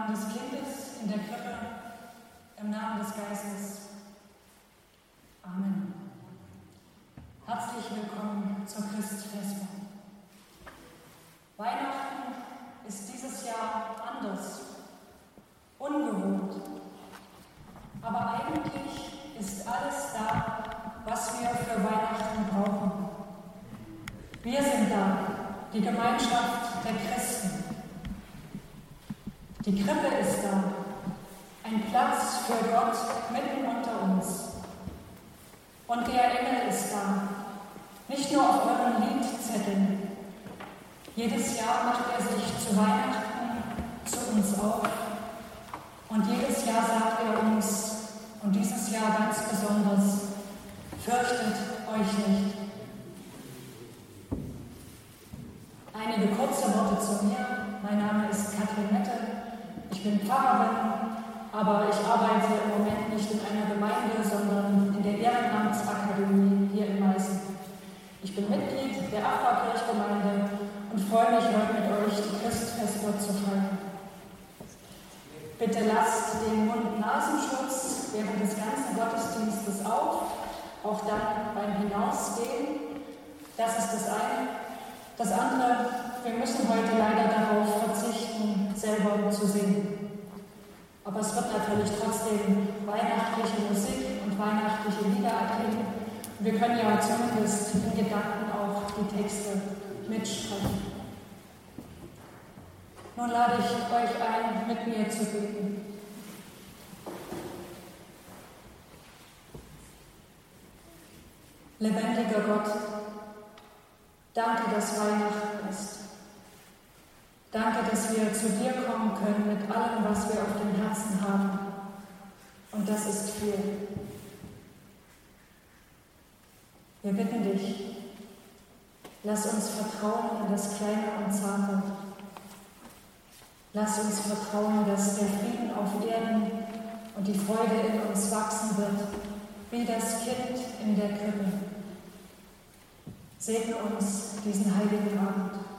Namen des Kindes in der Krippe, im Namen des Geistes. Amen. Herzlich willkommen zur Christfestung. Weihnachten ist dieses Jahr anders, ungewohnt. Aber eigentlich ist alles da, was wir für Weihnachten brauchen. Wir sind da, die Gemeinschaft der Christen. Die Krippe ist da, ein Platz für Gott mitten unter uns. Und der Engel ist da, nicht nur auf euren Liedzetteln. Jedes Jahr macht er sich zu Weihnachten zu uns auf. Und jedes Jahr sagt er uns, und dieses Jahr ganz besonders, fürchtet euch nicht. Einige kurze Worte zu mir. Ich bin aber ich arbeite im Moment nicht in einer Gemeinde, sondern in der Ehrenamtsakademie hier in Meißen. Ich bin Mitglied der Achterkirchgemeinde und freue mich, heute mit euch die Christfeste zu feiern. Bitte lasst den Mund-Nasenschutz während des ganzen Gottesdienstes auf, auch dann beim Hinausgehen. Das ist das eine. Das andere, wir müssen heute leider darauf verzichten, selber zu singen. Aber es wird natürlich trotzdem weihnachtliche Musik und weihnachtliche Lieder erklingen. Wir können ja zumindest in Gedanken auch die Texte mitsprechen. Nun lade ich euch ein, mit mir zu beten. Lebendiger Gott, Danke, dass Weihnachten ist. Danke, dass wir zu dir kommen können mit allem, was wir auf dem Herzen haben. Und das ist viel. Wir bitten dich, lass uns vertrauen in das Kleine und Zarte. Lass uns vertrauen, dass der Frieden auf Erden und die Freude in uns wachsen wird, wie das Kind in der Krippe. Segne uns diesen heiligen Abend.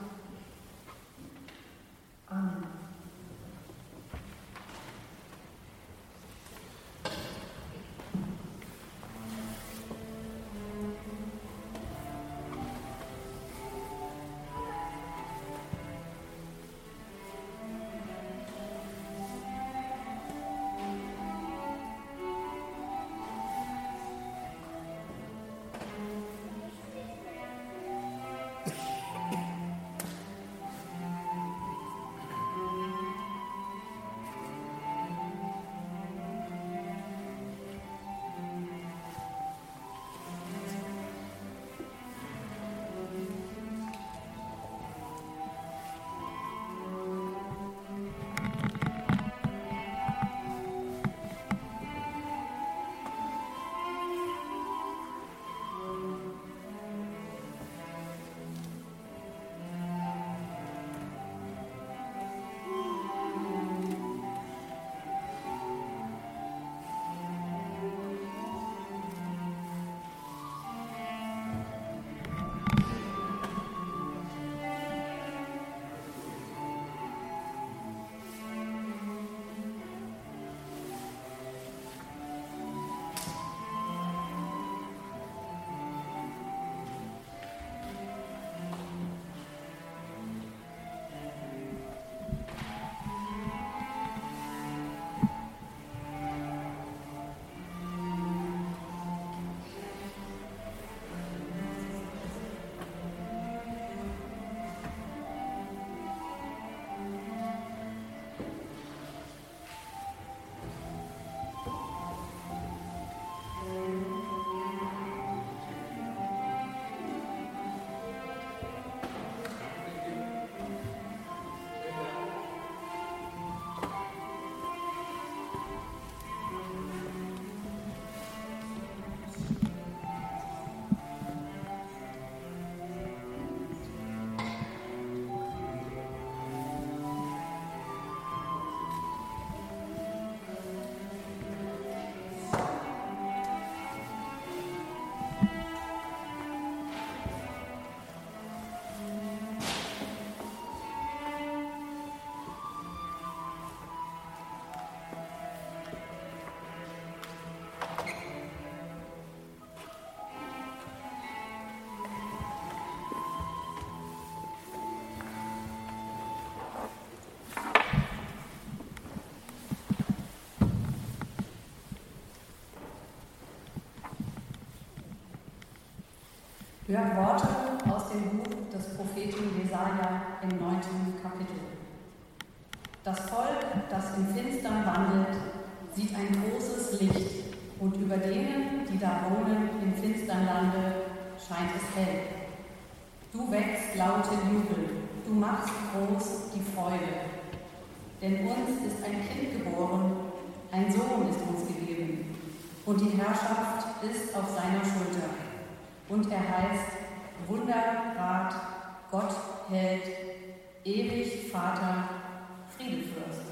Hört Worte aus dem Buch des Propheten Jesaja im neunten Kapitel. Das Volk, das im Finstern wandelt, sieht ein großes Licht, und über denen, die da wohnen im finstern Lande, scheint es hell. Du wächst laute Jubel, du machst groß die Freude. Denn uns ist ein Kind geboren, ein Sohn ist uns gegeben, und die Herrschaft ist auf seiner Schulter. Und er heißt Wunderrat, Gott hält, ewig Vater, Friedefürst.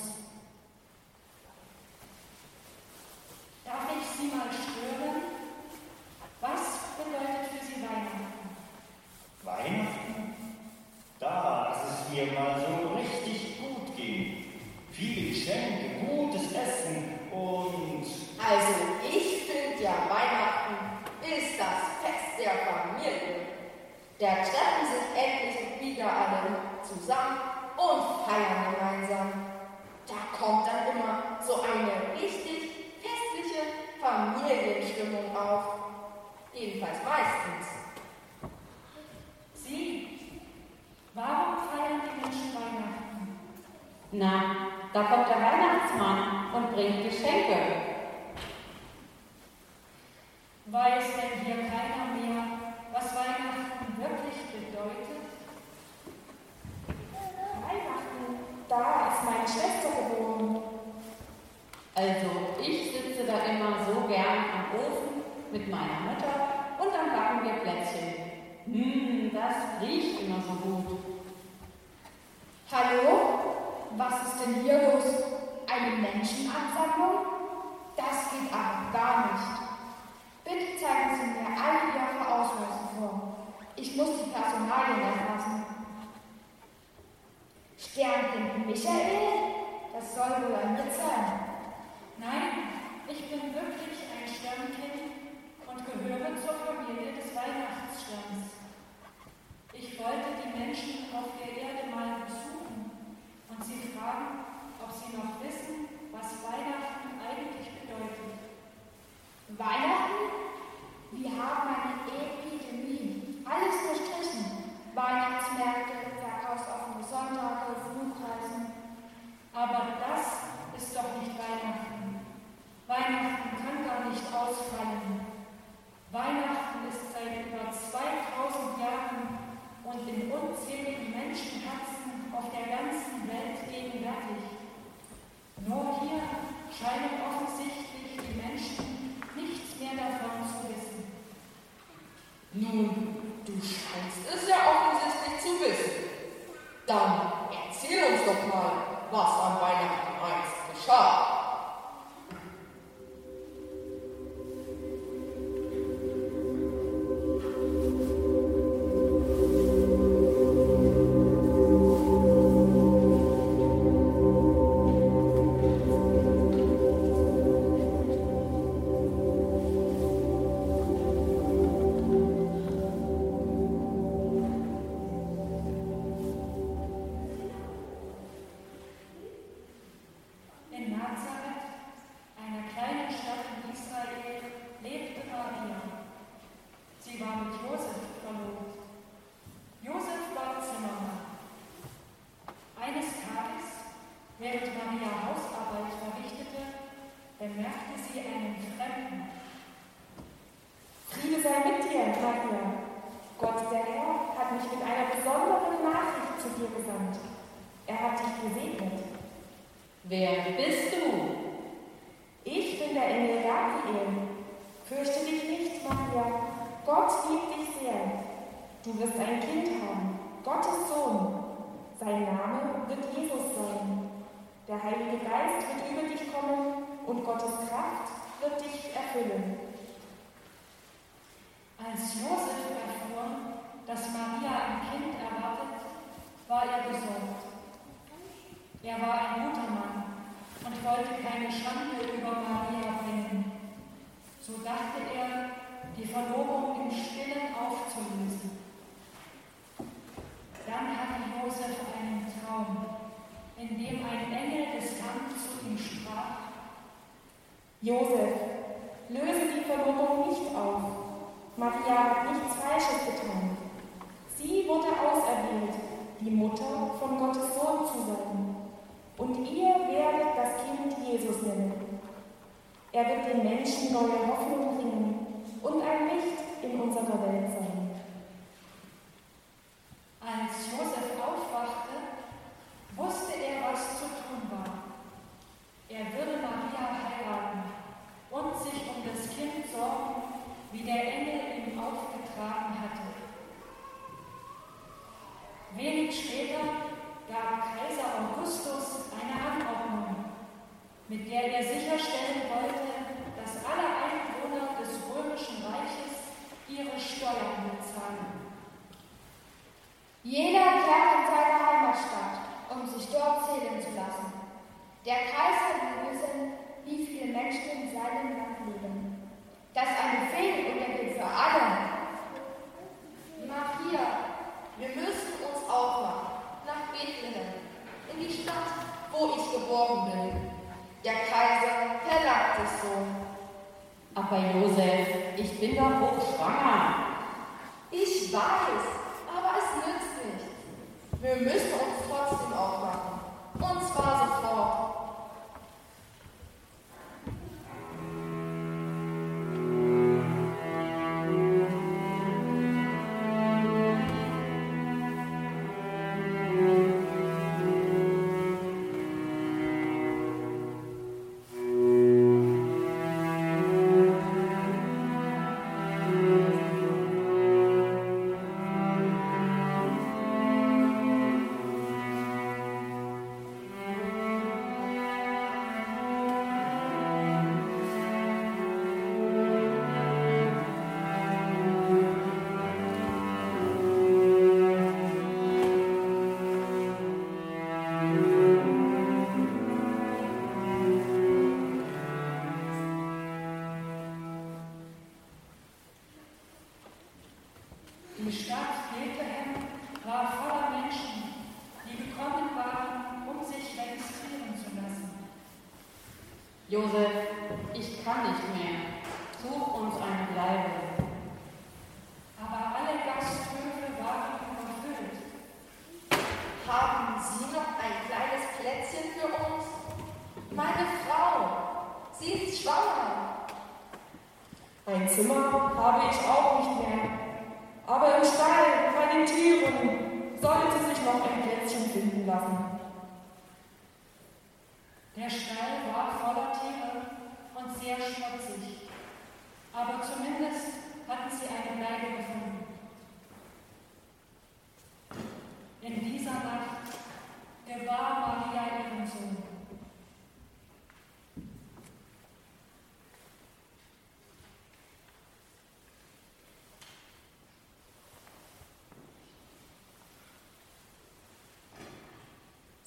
Hier mal so viele Geschenke, gutes Essen und... Also ich finde ja, Weihnachten ist das Fest der Familie. Da treffen sich endlich wieder alle zusammen und feiern gemeinsam. Da kommt dann immer so eine richtig festliche Familienstimmung auf. Jedenfalls meistens. Sie, warum feiern die Menschen Weihnachten? Na, da kommt der Weihnachtsmann und bringt Geschenke. Weiß denn hier keiner mehr, was Weihnachten wirklich bedeutet? Weihnachten, da ist meine Schwester geboren. Also, ich sitze da immer so gern am Ofen mit meiner Mutter und dann backen wir Plätzchen. Hm, das riecht immer so gut. Hallo? Was ist denn hier los? Eine Menschenansammlung? Das geht aber gar nicht. Bitte zeigen Sie mir alle Ihre Ausweise vor. Ich muss die Personalien erfassen. Sternkind Michael? Das soll wohl ein Witz sein. Nein, ich bin wirklich ein Sternkind und gehöre zur Familie des Weihnachtssterns. Ich wollte die Menschen auf der Erde mal besuchen und sie fragen, ob sie noch wissen, was Weihnachten eigentlich bedeutet. Weihnachten? Wir haben eine Epidemie. Alles verstrichen. Weihnachtsmärkte, verkaufsoffene Sonntage, Flugreisen. Aber das ist doch nicht Weihnachten. Weihnachten kann gar nicht ausfallen. Weihnachten ist seit über 2000 Jahren und in unzähligen Menschenherzen auf der ganzen Welt gegenwärtig. Nur hier scheinen offensichtlich die Menschen nichts mehr davon zu wissen. Nun, du scheinst es ja offensichtlich zu wissen. Dann erzähl uns doch mal, was an Weihnachten einst geschah. Bemerkte sie einen Fremden. Friede sei mit dir, Maria. Gott, der Herr, hat mich mit einer besonderen Nachricht zu dir gesandt. Er hat dich gesegnet. Wer bist du? Ich bin der Engel Gabriel. Fürchte dich nicht, Maria. Gott liebt dich sehr. Du wirst ein Kind haben, Gottes Sohn. Sein Name wird Jesus sein. Der Heilige Geist wird über dich kommen und Gottes Kraft wird dich erfüllen. Als Josef erfuhr, dass Maria ein Kind erwartet, war er besorgt. Er war ein guter Mann und wollte keine Schande über Maria bringen. So dachte er, die Verlobung im Stillen aufzulösen. Dann hatte Josef einen Traum, in dem ein Engel des Herrn zu ihm sprach. Josef, löse die Verlobung nicht auf. Maria hat nichts Falsches getan. Sie wurde auserwählt, die Mutter von Gottes Sohn zu sein. Und ihr werdet das Kind Jesus nennen. Er wird den Menschen neue Hoffnung bringen und ein Licht in unserer Welt sein. Als Josef aufwachte, wusste er, was zu tun war. Er würde Maria heiraten und sich um das Kind sorgen, wie der Engel ihm aufgetragen hatte. Wenig später gab Kaiser Augustus eine Anordnung, mit der er sicherstellen wollte, dass alle Einwohner des römischen Reiches ihre Steuern bezahlen. Jeder kehrt in seine Heimatstadt, um sich dort zählen zu lassen. Der Kaiser will wissen, wie viele Menschen in seinem Land leben. Das ist ein Befehl und er gilt für alle. Maria, wir müssen uns aufmachen nach Bethlehem, in die Stadt, wo ich geboren bin. Der Kaiser verlangt es so. Aber Josef, ich bin doch hochschwanger. Ich weiß, aber es nützt nichts. Wir müssen uns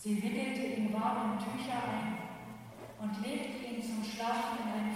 Sie wickelte ihn warm in Tücher ein und legte ihn zum Schlafen in eine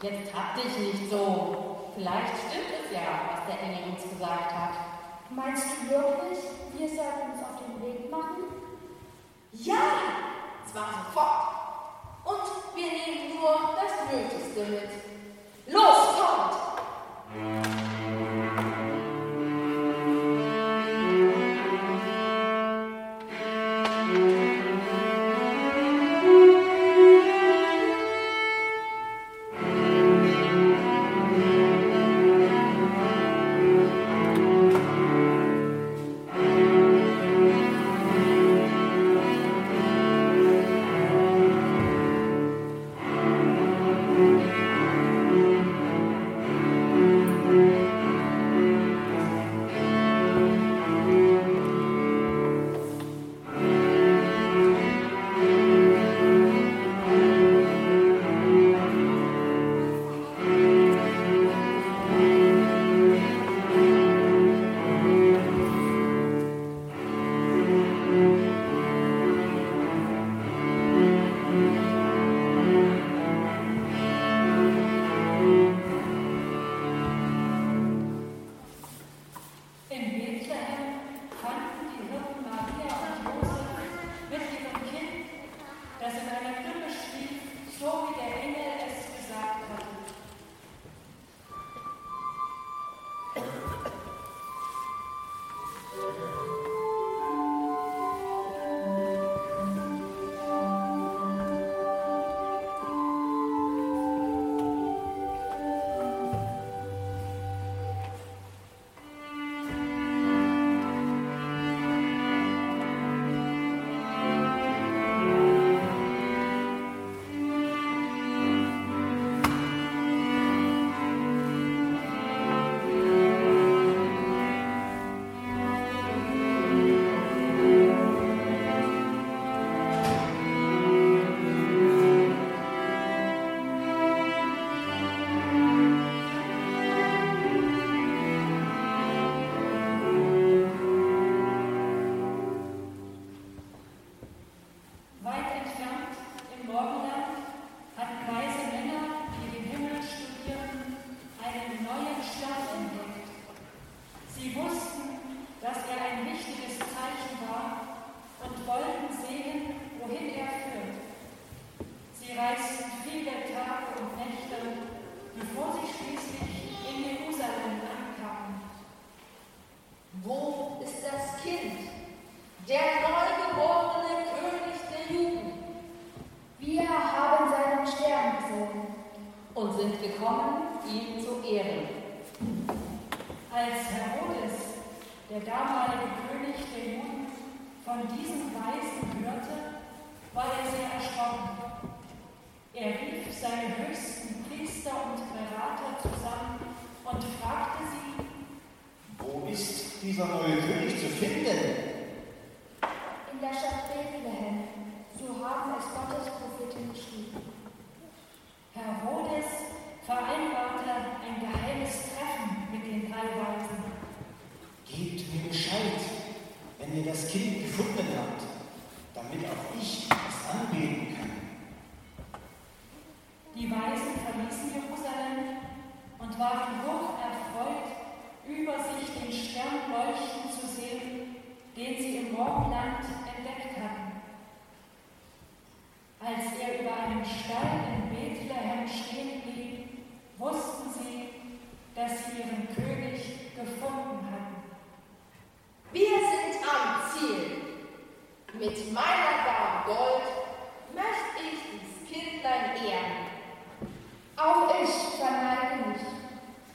Jetzt hab dich nicht so. Vielleicht stimmt es ja, was der Engel uns gesagt hat. Meinst du wirklich, wir sollten uns auf den Weg machen? Ja, zwar sofort. Und wir nehmen nur das Nötigste mit. Der neugeborene König der Juden. Wir haben seinen Stern gesehen. Und sind gekommen, ihn zu ehren. Als Herodes, der damalige König der Juden, von diesen Weisen hörte, war er sehr erschrocken. Er rief seine höchsten Priester und Berater zusammen und fragte sie, Wo ist dieser neue König zu finden? In der Stadt Bethlehem. So haben es Gottes Propheten geschrieben. Herodes vereinbarte ein geheimes Treffen mit den drei Weisen. Gebt mir Bescheid, wenn ihr das Kind gefunden habt, damit auch ich es anbeten kann. Die Weisen verließen Jerusalem und waren hoch erfreut, über sich den Stern leuchten zu sehen, den sie im Morgenland. Als er über einem Stall in Bethlehem stehen blieb, wussten sie, dass sie ihren König gefunden hatten. Wir sind am Ziel. Mit meiner Gabe Gold möchte ich dies Kindlein ehren. Auch ich verneige mich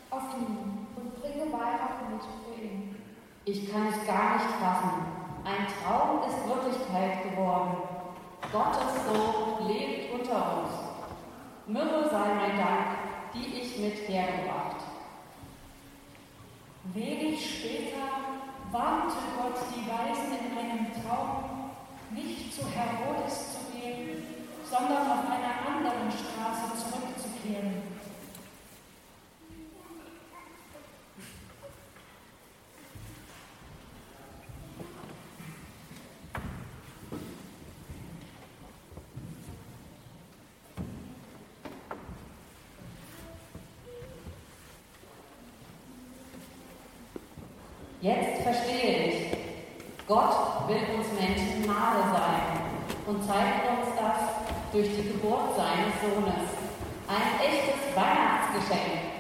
auf ihn und bringe Weihrauch mit für ihn. Ich kann es gar nicht fassen. Ein Traum ist Wirklichkeit geworden. Gottes Sohn lebt unter uns. Myrrhe sei mein Dank, die ich mit hergebracht. Wenig später warnte Gott die Weisen in einem Traum, nicht zu Herodes zu gehen, sondern auf einer anderen Straße zurückzukehren. Jetzt verstehe ich. Gott will uns Menschen nahe sein und zeigt uns das durch die Geburt seines Sohnes. Ein echtes Weihnachtsgeschenk.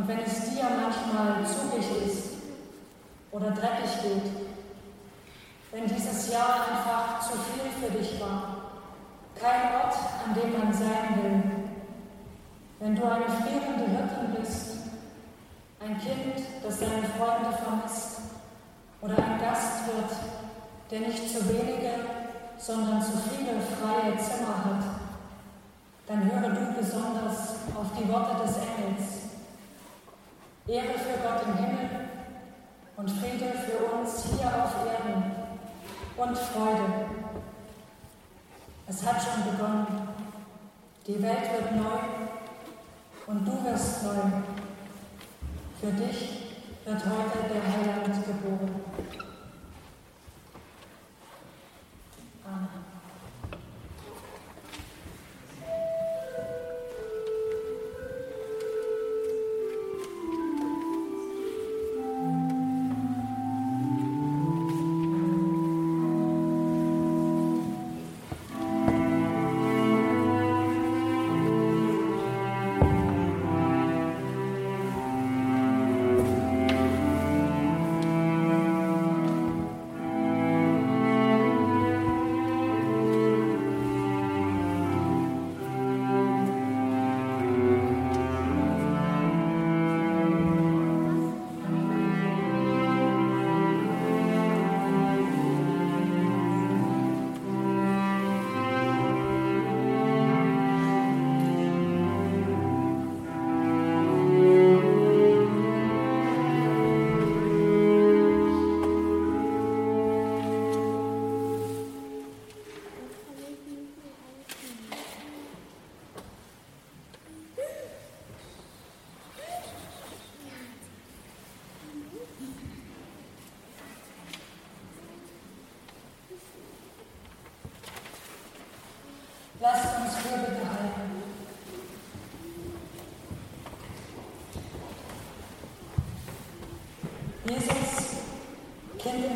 Und wenn es dir manchmal zugig ist oder dreckig geht, wenn dieses Jahr einfach zu viel für dich war, kein Ort, an dem man sein will, wenn du eine frierende Hirtin bist, ein Kind, das seine Freunde vermisst, oder ein Gastwirt, der nicht zu wenige, sondern zu viele freie Zimmer hat, dann höre du besonders auf die Worte des Engels. Ehre für Gott im Himmel und Friede für uns hier auf Erden und Freude Es hat schon begonnen. Die Welt wird neu und du wirst neu. Für dich wird heute der Heiland geboren.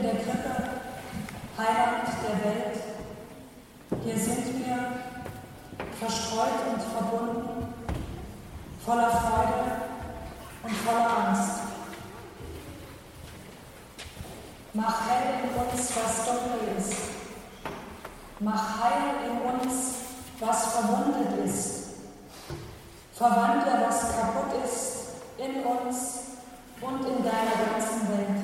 der Krippe, Heiland der Welt, hier sind wir verstreut und verbunden, voller Freude und voller Angst. Mach hell in uns, was dunkel ist. Mach heil in uns, was verwundet ist. Verwandle, was kaputt ist, in uns und in deiner ganzen Welt.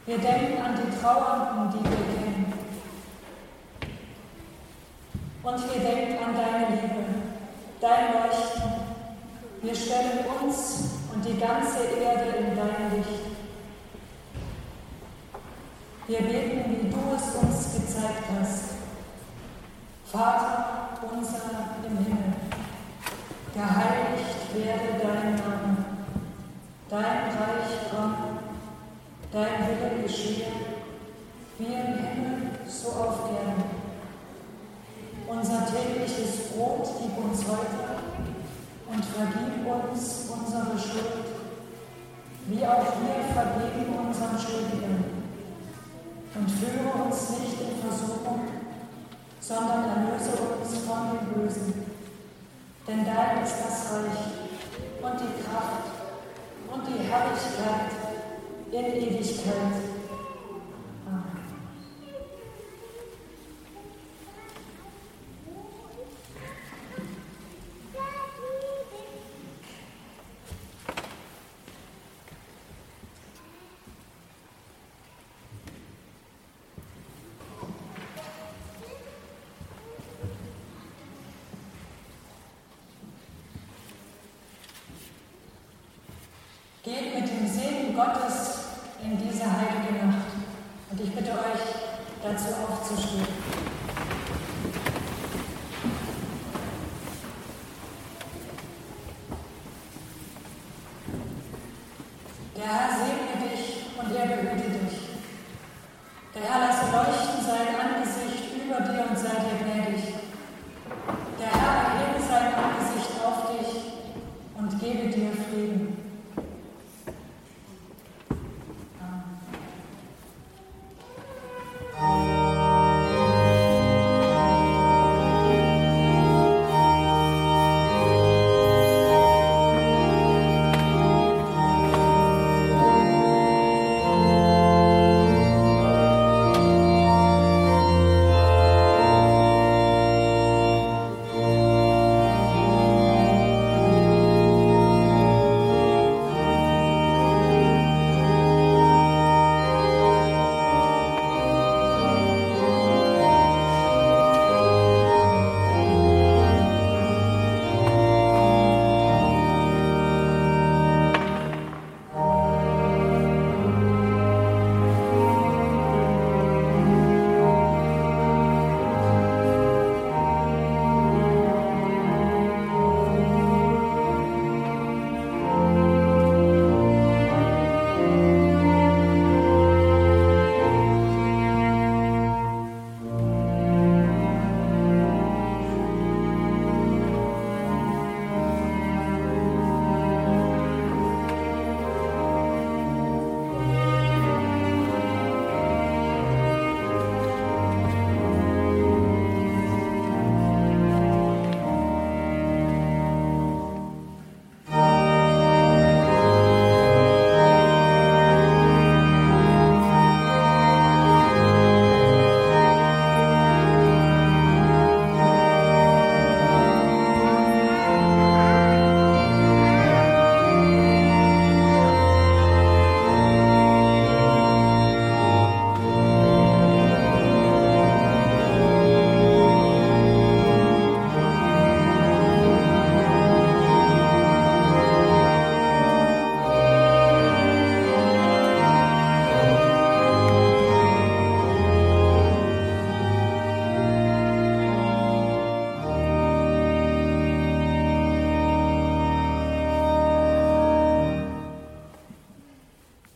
Wir denken an die Trauernden, die wir kennen. Und wir denken an deine Liebe, dein Leuchten. Wir stellen uns und die ganze Erde in dein Licht. Wir beten, wie du es uns gezeigt hast. Vater unser im Himmel, geheiligt werde dein Name, dein Reich komme, dein Wille geschehe, wie im Himmel, so auf Erden. Unser tägliches Brot gib uns heute und vergib uns unsere Schuld, wie auch wir vergeben unseren Schuldigen. Und führe uns nicht in Versuchung, sondern erlöse uns von dem Bösen. Denn dein ist das Reich und die Kraft in Ewigkeit. Herr lasse leuchten sein Angesicht über